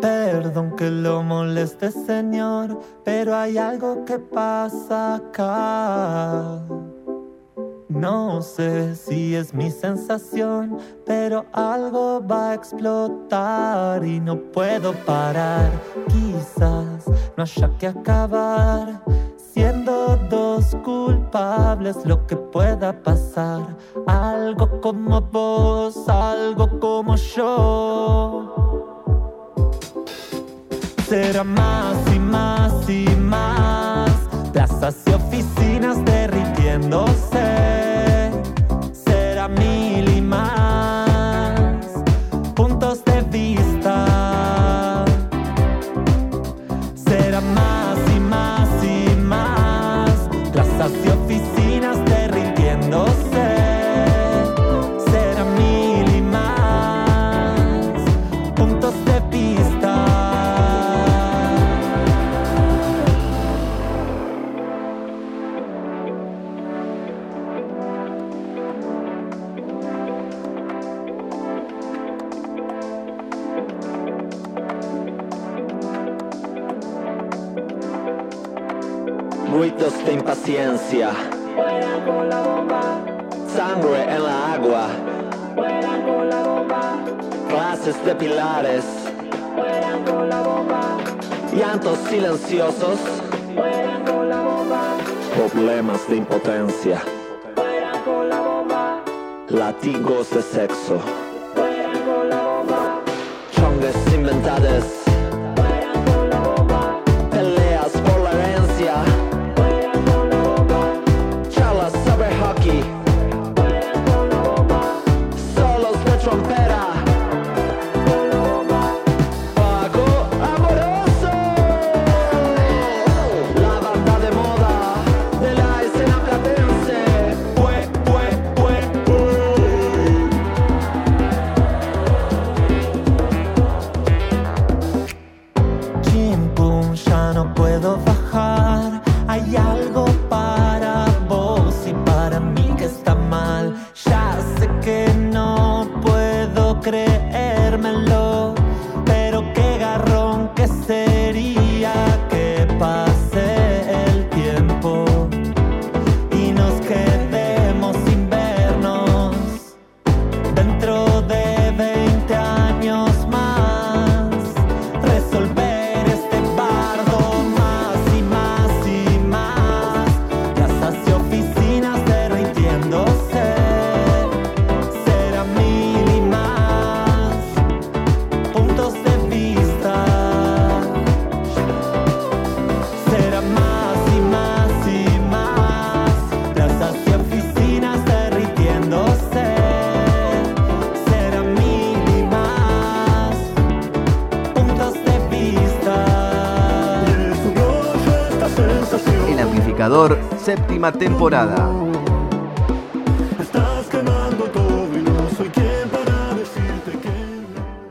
Perdón que lo moleste, señor, pero hay algo que pasa acá. Sé si es mi sensación, pero algo va a explotar y no puedo parar. Quizás no haya que acabar siendo dos culpables lo que pueda pasar. Algo como vos, algo como yo. Será más y más y más plazas y oficinas derritiéndose. Gritos de impaciencia. Sangre en la agua. Clases de pilares. Llantos silenciosos. Problemas de impotencia. Latigos de sexo. Chongues inventadas. Creérmelo, séptima temporada.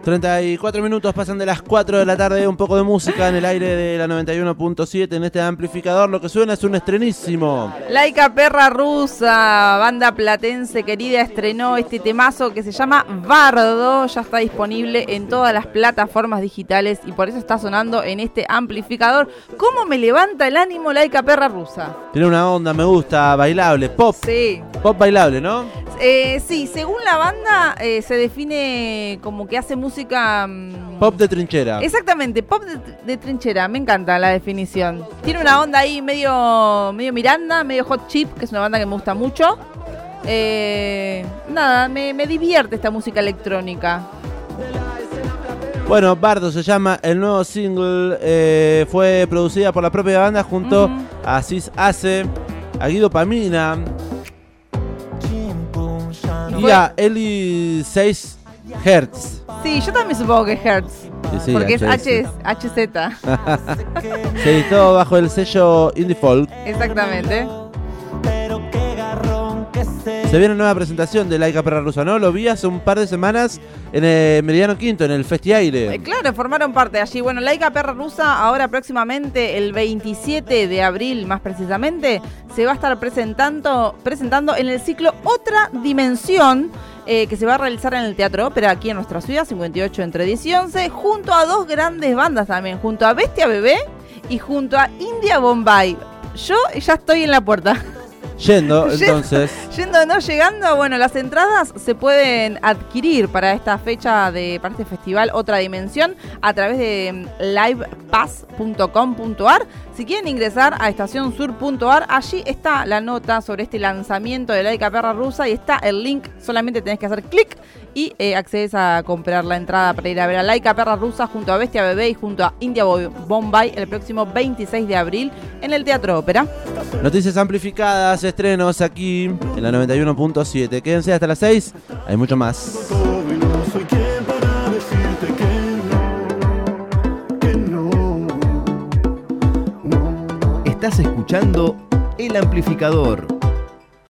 34 minutos pasan de las 4 de la tarde, un poco de música en el aire de la 91.7 en este amplificador. Lo que suena es un estrenísimo. Laica Perra Rusa, banda platense querida, estrenó este temazo que se llama Bardo. Ya está disponible en todas las plataformas digitales y por eso está sonando en este amplificador. ¿Cómo me levanta el ánimo Laica Perra Rusa? Tiene una onda, me gusta, bailable, pop. Sí. Pop bailable, ¿no? Eh, sí, según la banda eh, se define como que hace música... mm, Pop de trinchera. Exactamente, pop de, de trinchera, me encanta la definición. Tiene una onda ahí medio, medio Miranda, medio Hot Chip, que es una banda que me gusta mucho. Eh, nada, me, me divierte esta música electrónica. Bueno, Bardo se llama el nuevo single. eh, fue producida por la propia banda junto Ujú. a Cis Ace, a Guido Pamina pum, ya no y a Eli 6 Hertz. Sí, yo también supongo que es Hertz, Sí, sí, porque es. H, HZ. Se editó bajo el sello Indie Folk. Exactamente. Se viene nueva presentación de Laika Perra Rusa, ¿no? Lo vi hace un par de semanas en el Meridiano Quinto, en el Festi Aire. Eh, claro, formaron parte allí. Bueno, Laika Perra Rusa, ahora próximamente, el 27 de abril más precisamente, se va a estar presentando, presentando en el ciclo Otra Dimensión. eh, que se va a realizar en el Teatro Ópera aquí en nuestra ciudad, 58 entre 10 y 11, junto a dos grandes bandas también, junto a Bestia Bebé y junto a India Bombay. Yo ya estoy en la puerta. Yendo, entonces. Yendo no llegando, bueno, las entradas se pueden adquirir para esta fecha de para este festival Otra Dimensión a través de mm, livepass.com.ar. Si quieren ingresar a estacionsur.ar, allí está la nota sobre este lanzamiento de Laika Perra Rusa y está el link. Solamente tenés que hacer clic y eh, accedes a comprar la entrada para ir a ver a Laika Perra Rusa junto a Bestia Bebé y junto a India Bo- Bombay el próximo 26 de abril en el Teatro Ópera. Noticias amplificadas, estrenos aquí en la 91.7. Quédense hasta las 6. Hay mucho más. Estás escuchando El Amplificador.